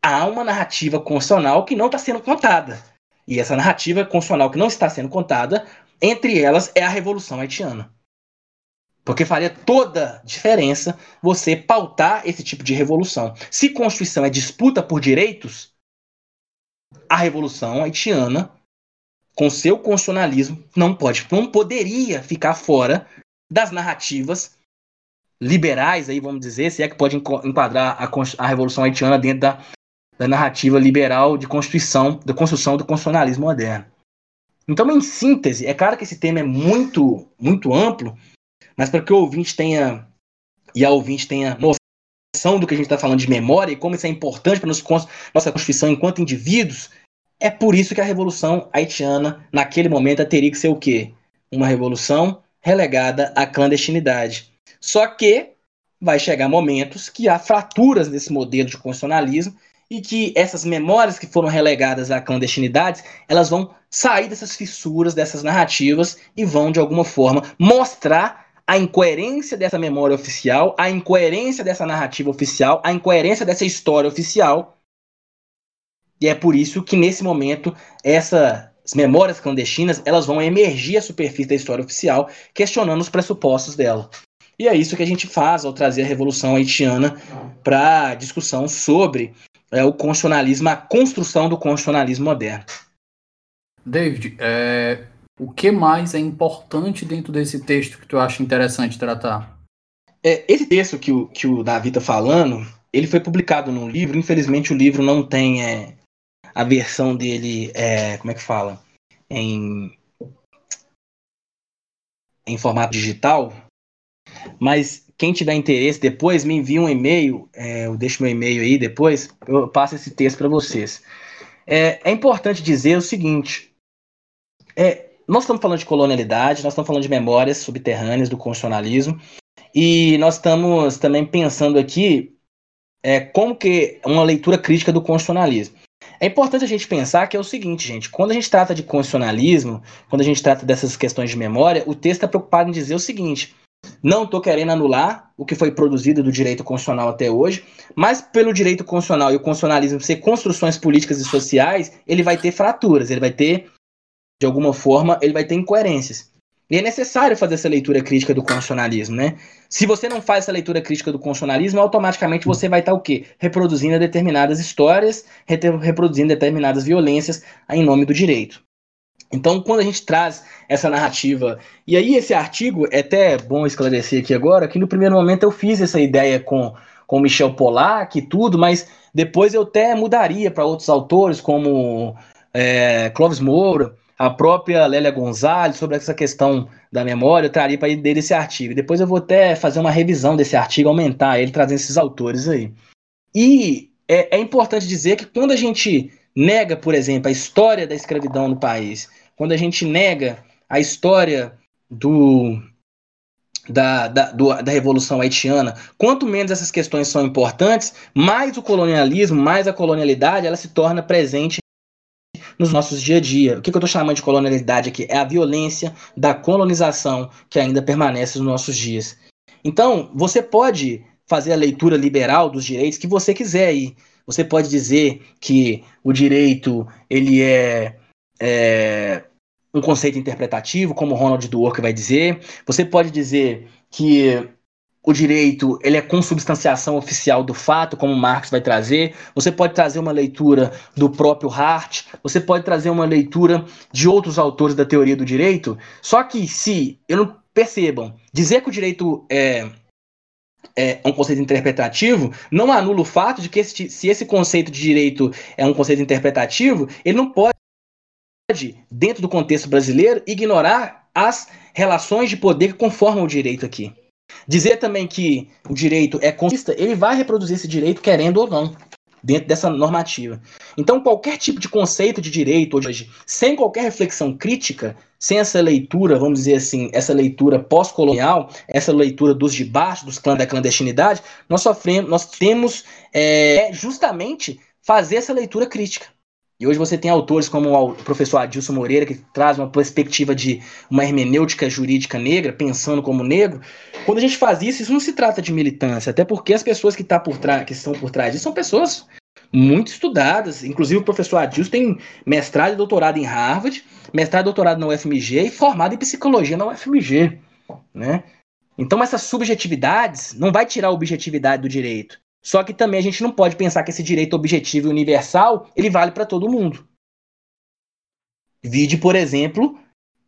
há uma narrativa constitucional que não está sendo contada. E essa narrativa constitucional que não está sendo contada, entre elas é a Revolução Haitiana. Porque faria toda diferença você pautar esse tipo de revolução. Se Constituição é disputa por direitos, a Revolução Haitiana, com seu constitucionalismo, não pode, não poderia ficar fora das narrativas liberais, aí vamos dizer, se é que pode enquadrar a, a Revolução Haitiana dentro da da narrativa liberal de constituição, da construção do constitucionalismo moderno. Então, em síntese, é claro que esse tema é muito, muito amplo, mas para que o ouvinte tenha e a ouvinte tenha noção do que a gente está falando de memória e como isso é importante para nossa constituição enquanto indivíduos, é por isso que a revolução haitiana, naquele momento, teria que ser o quê? Uma revolução relegada à clandestinidade. Só que vai chegar momentos que há fraturas nesse modelo de constitucionalismo e que essas memórias que foram relegadas à clandestinidade, elas vão sair dessas fissuras, dessas narrativas e vão, de alguma forma, mostrar a incoerência dessa memória oficial, a incoerência dessa narrativa oficial, a incoerência dessa história oficial. E é por isso que, nesse momento, essas memórias clandestinas elas vão emergir à superfície da história oficial, questionando os pressupostos dela. E é isso que a gente faz ao trazer a Revolução Haitiana para discussão sobre é, o constitucionalismo, a construção do constitucionalismo moderno. David, é, o que mais é importante dentro desse texto que tu acha interessante tratar? É, esse texto que o, que o Davi está falando, ele foi publicado num livro, infelizmente o livro não tem é, a versão dele, é, como é que fala? Em, em formato digital, mas quem tiver interesse depois, me envia um e-mail, é, eu deixo meu e-mail aí depois, eu passo esse texto para vocês. É, é, importante dizer o seguinte: é, nós estamos falando de colonialidade, nós estamos falando de memórias subterrâneas do constitucionalismo, e nós estamos também pensando aqui é, como que uma leitura crítica do constitucionalismo. É importante a gente pensar que é o seguinte, gente, quando a gente trata de constitucionalismo, quando a gente trata dessas questões de memória, o texto está preocupado em dizer o seguinte: não estou querendo anular o que foi produzido do direito constitucional até hoje, mas pelo direito constitucional e o constitucionalismo ser construções políticas e sociais, ele vai ter fraturas, ele vai ter, de alguma forma, ele vai ter incoerências. E é necessário fazer essa leitura crítica do constitucionalismo, né? Se você não faz essa leitura crítica do constitucionalismo, automaticamente você vai estar o quê? Reproduzindo determinadas histórias, reproduzindo determinadas violências em nome do direito. Então, quando a gente traz essa narrativa, e aí esse artigo, é até bom esclarecer aqui agora, que no primeiro momento eu fiz essa ideia com, com Michel Polac e tudo, mas depois eu até mudaria para outros autores, como é, Clóvis Moura, a própria Lélia Gonzalez, sobre essa questão da memória, eu traria para dele esse artigo. Depois eu vou até fazer uma revisão desse artigo, aumentar ele, trazendo esses autores aí. E é, é importante dizer que quando a gente nega, por exemplo, a história da escravidão no país, quando a gente nega a história do, da, da, do, da Revolução Haitiana, quanto menos essas questões são importantes, mais o colonialismo, mais a colonialidade, ela se torna presente nos nossos dia a dia. O que, que eu estou chamando de colonialidade aqui? É a violência da colonização que ainda permanece nos nossos dias. Então, você pode fazer a leitura liberal dos direitos que você quiser aí. Você pode dizer que o direito ele é, é um conceito interpretativo, como Ronald Dwork vai dizer. Você pode dizer que o direito ele é consubstanciação oficial do fato, como Marx vai trazer. Você pode trazer uma leitura do próprio Hart, você pode trazer uma leitura de outros autores da teoria do direito. Só que se, eu não percebam, dizer que o direito é, é um conceito interpretativo não anula o fato de que se esse conceito de direito é um conceito interpretativo, ele não pode dentro do contexto brasileiro, ignorar as relações de poder que conformam o direito aqui. Dizer também que o direito é conquista, ele vai reproduzir esse direito querendo ou não, dentro dessa normativa. Então, qualquer tipo de conceito de direito hoje, sem qualquer reflexão crítica, sem essa leitura, vamos dizer assim, essa leitura pós-colonial, essa leitura dos debates, dos clãs da clandestinidade, nós sofremos, nós temos é, justamente fazer essa leitura crítica. E hoje você tem autores como o professor Adilson Moreira, que traz uma perspectiva de uma hermenêutica jurídica negra, pensando como negro. Quando a gente faz isso, isso não se trata de militância, até porque as pessoas que, tá por que estão por trás disso são pessoas muito estudadas. Inclusive o professor Adilson tem mestrado e doutorado em Harvard, mestrado e doutorado na UFMG e formado em psicologia na UFMG. Né? Então essas subjetividades não vai tirar a objetividade do direito. Só que também a gente não pode pensar que esse direito objetivo e universal ele vale para todo mundo. Vide, por exemplo,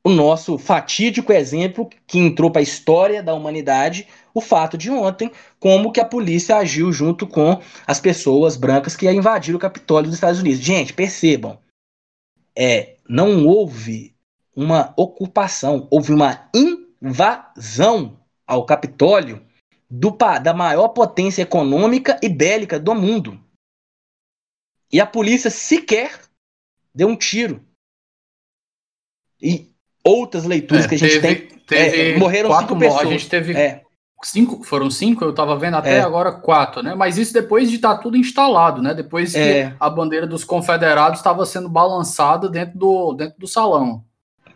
o nosso fatídico exemplo que entrou para a história da humanidade, o fato de ontem, como que a polícia agiu junto com as pessoas brancas que invadiram o Capitólio dos Estados Unidos. Gente, percebam, é, não houve uma ocupação, houve uma invasão ao Capitólio do, da maior potência econômica e bélica do mundo. E a polícia sequer deu um tiro. E outras leituras é, que a gente teve, tem. Teve é, morreram cinco pessoas. A gente teve é. cinco, foram cinco, eu estava vendo até é. agora quatro, né? Mas isso depois de estar tá tudo instalado, né? Depois que é. a bandeira dos confederados estava sendo balançada dentro do, dentro do salão.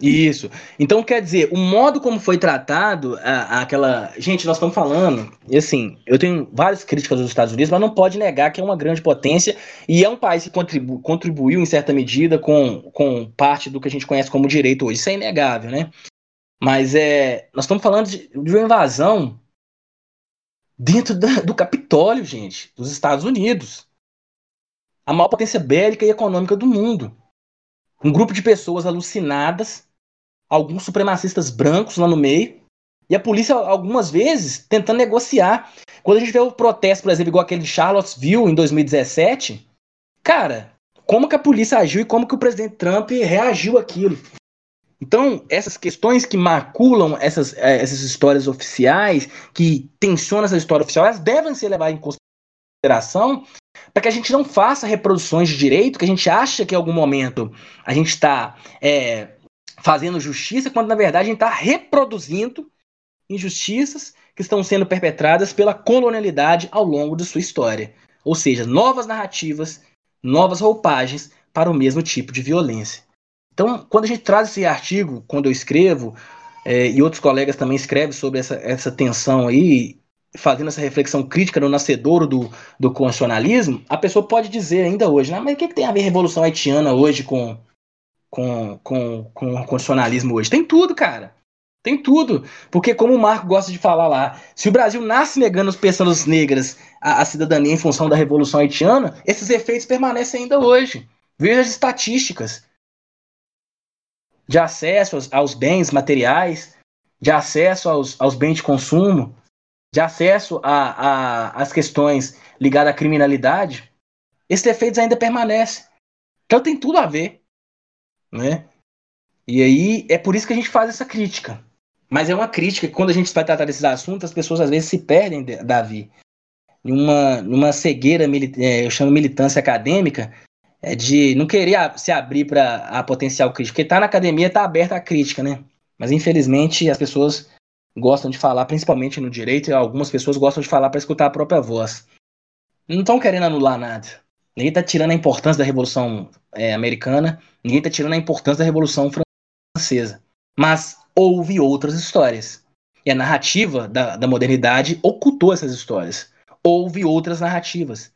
Isso. Então, quer dizer, o modo como foi tratado a, aquela. Gente, nós estamos falando, e assim, eu tenho várias críticas dos Estados Unidos, mas não pode negar que é uma grande potência e é um país que contribu contribuiu, em certa medida, com, com parte do que a gente conhece como direito hoje. Isso é inegável, né? Mas é, nós estamos falando de, de uma invasão dentro da, do Capitólio, gente, dos Estados Unidos. A maior potência bélica e econômica do mundo. Um grupo de pessoas alucinadas alguns supremacistas brancos lá no meio, e a polícia, algumas vezes, tentando negociar. Quando a gente vê o protesto, por exemplo, igual aquele de Charlottesville em 2017, cara, como que a polícia agiu e como que o presidente Trump reagiu àquilo? Então, essas questões que maculam essas, é, essas histórias oficiais, que tensionam essa história oficial, elas devem ser levadas em consideração para que a gente não faça reproduções de direito, que a gente acha que em algum momento a gente está é, fazendo justiça, quando na verdade a gente está reproduzindo injustiças que estão sendo perpetradas pela colonialidade ao longo de sua história. Ou seja, novas narrativas, novas roupagens para o mesmo tipo de violência. Então, quando a gente traz esse artigo, quando eu escrevo, é, e outros colegas também escrevem sobre essa, essa tensão aí, fazendo essa reflexão crítica no nascedouro do, do constitucionalismo, a pessoa pode dizer ainda hoje, né, mas o que, que tem a ver a Revolução Haitiana hoje com, com, com, com o constitucionalismo hoje? Tem tudo, cara. Tem tudo. Porque, como o Marco gosta de falar lá, se o Brasil nasce negando as pessoas negras a, a cidadania em função da Revolução Haitiana, esses efeitos permanecem ainda hoje. Veja as estatísticas de acesso aos, aos bens materiais, de acesso aos, aos bens de consumo, de acesso às questões ligadas à criminalidade, esses efeitos ainda permanecem. Então tem tudo a ver. Né? E aí é por isso que a gente faz essa crítica. Mas é uma crítica que quando a gente vai tratar desses assuntos, as pessoas às vezes se perdem, Davi, numa, numa cegueira, é, eu chamo militância acadêmica, é de não querer se abrir para a potencial crítica. Porque tá na academia, tá aberta a crítica, né? Mas infelizmente as pessoas gostam de falar, principalmente no direito, e algumas pessoas gostam de falar para escutar a própria voz. Não estão querendo anular nada. Ninguém está tirando a importância da Revolução é, Americana, ninguém está tirando a importância da Revolução Francesa. Mas houve outras histórias. E a narrativa da, da modernidade ocultou essas histórias. Houve outras narrativas.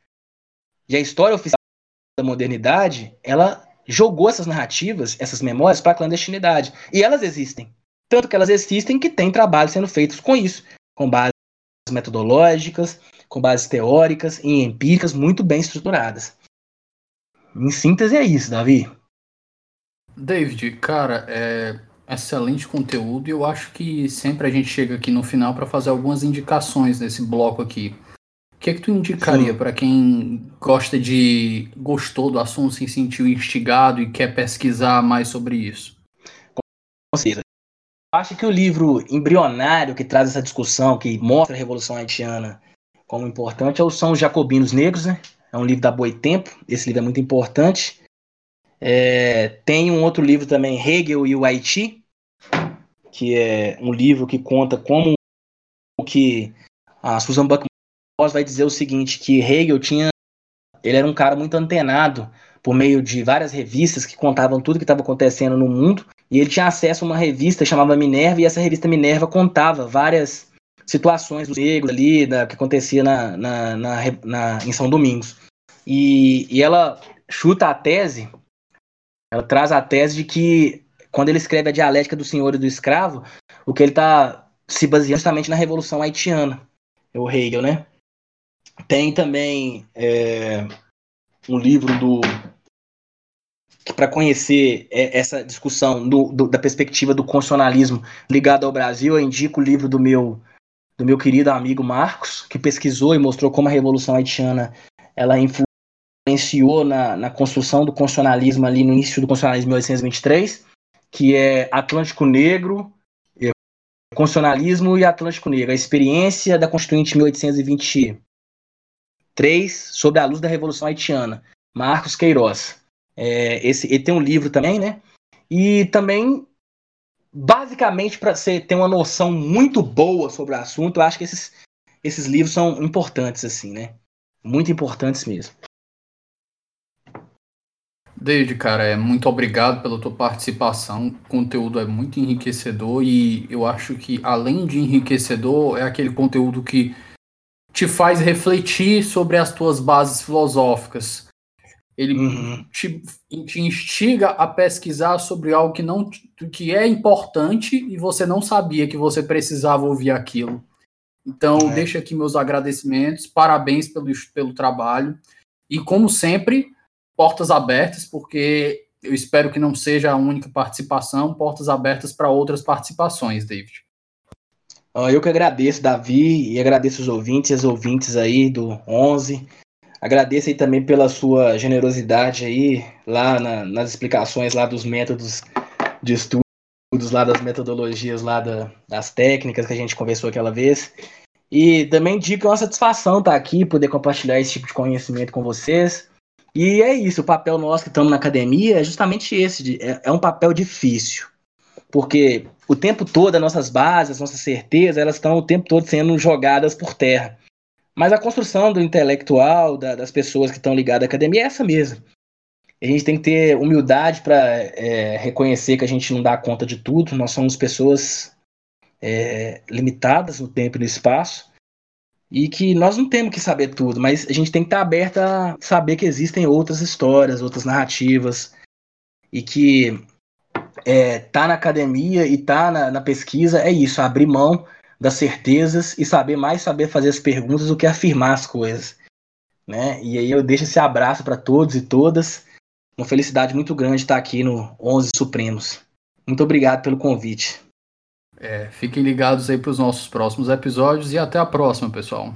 E a história oficial da modernidade, ela jogou essas narrativas, essas memórias para a clandestinidade. E elas existem. Tanto que elas existem que tem trabalhos sendo feitos com isso, com bases metodológicas, com bases teóricas e empíricas muito bem estruturadas. Em síntese é isso, Davi. David, cara, é excelente conteúdo e eu acho que sempre a gente chega aqui no final para fazer algumas indicações nesse bloco aqui. O que é que tu indicaria para quem gosta de gostou do assunto, se sentiu instigado e quer pesquisar mais sobre isso? Com certeza acho que o livro embrionário que traz essa discussão, que mostra a Revolução Haitiana como importante, é são os Jacobinos Negros, né? É um livro da Boitempo, esse livro é muito importante. É, tem um outro livro também, Hegel e o Haiti, que é um livro que conta como que a Susan Buck vai dizer o seguinte, que Hegel tinha ele era um cara muito antenado por meio de várias revistas que contavam tudo que estava acontecendo no mundo e ele tinha acesso a uma revista chamada Minerva, e essa revista Minerva contava várias situações dos negros ali, da, que acontecia na, na, na, na, em São Domingos. E, e ela chuta a tese, ela traz a tese de que quando ele escreve a dialética do senhor e do escravo, o que ele está se baseando justamente na Revolução Haitiana, o Hegel, né? Tem também é, um livro do para conhecer é, essa discussão do, do, da perspectiva do constitucionalismo ligado ao Brasil, eu indico o livro do meu do meu querido amigo Marcos, que pesquisou e mostrou como a Revolução Haitiana ela influenciou na, na construção do constitucionalismo ali no início do constitucionalismo de 1823, que é Atlântico Negro, é, Constitucionalismo e Atlântico Negro, a experiência da Constituinte 1823 sobre a luz da Revolução Haitiana, Marcos Queiroz. É, esse, ele tem um livro também, né? E também, basicamente, para você ter uma noção muito boa sobre o assunto, eu acho que esses, esses livros são importantes, assim, né? Muito importantes mesmo. David, cara, é muito obrigado pela tua participação. O conteúdo é muito enriquecedor e eu acho que, além de enriquecedor, é aquele conteúdo que te faz refletir sobre as tuas bases filosóficas. Ele uhum. te, te, instiga a pesquisar sobre algo que não que é importante e você não sabia que você precisava ouvir aquilo. Então, é. deixo aqui meus agradecimentos, parabéns pelo, pelo trabalho. E, como sempre, portas abertas, porque eu espero que não seja a única participação, portas abertas para outras participações, David. Eu que agradeço, Davi, e agradeço os ouvintes e as ouvintes aí do 11. Agradeço aí também pela sua generosidade aí lá na, nas explicações lá dos métodos de estudo estudos lá das metodologias lá da, das técnicas que a gente conversou aquela vez. E também digo que é uma satisfação estar aqui, poder compartilhar esse tipo de conhecimento com vocês. E é isso, o papel nosso que estamos na academia é justamente esse, de, é, é um papel difícil. Porque o tempo todo as nossas bases, as nossas certezas, elas estão o tempo todo sendo jogadas por terra. Mas a construção do intelectual, da, das pessoas que estão ligadas à academia é essa mesmo. A gente tem que ter humildade para é, reconhecer que a gente não dá conta de tudo. Nós somos pessoas é, limitadas no tempo e no espaço e que nós não temos que saber tudo, mas a gente tem que estar aberto a saber que existem outras histórias, outras narrativas e que é, tá na academia e tá na, na pesquisa é isso, abrir mão das certezas e saber mais saber fazer as perguntas do que afirmar as coisas, né? E aí eu deixo esse abraço para todos e todas. Uma felicidade muito grande estar aqui no 11 Supremos. Muito obrigado pelo convite. É, fiquem ligados aí para os nossos próximos episódios e até a próxima, pessoal.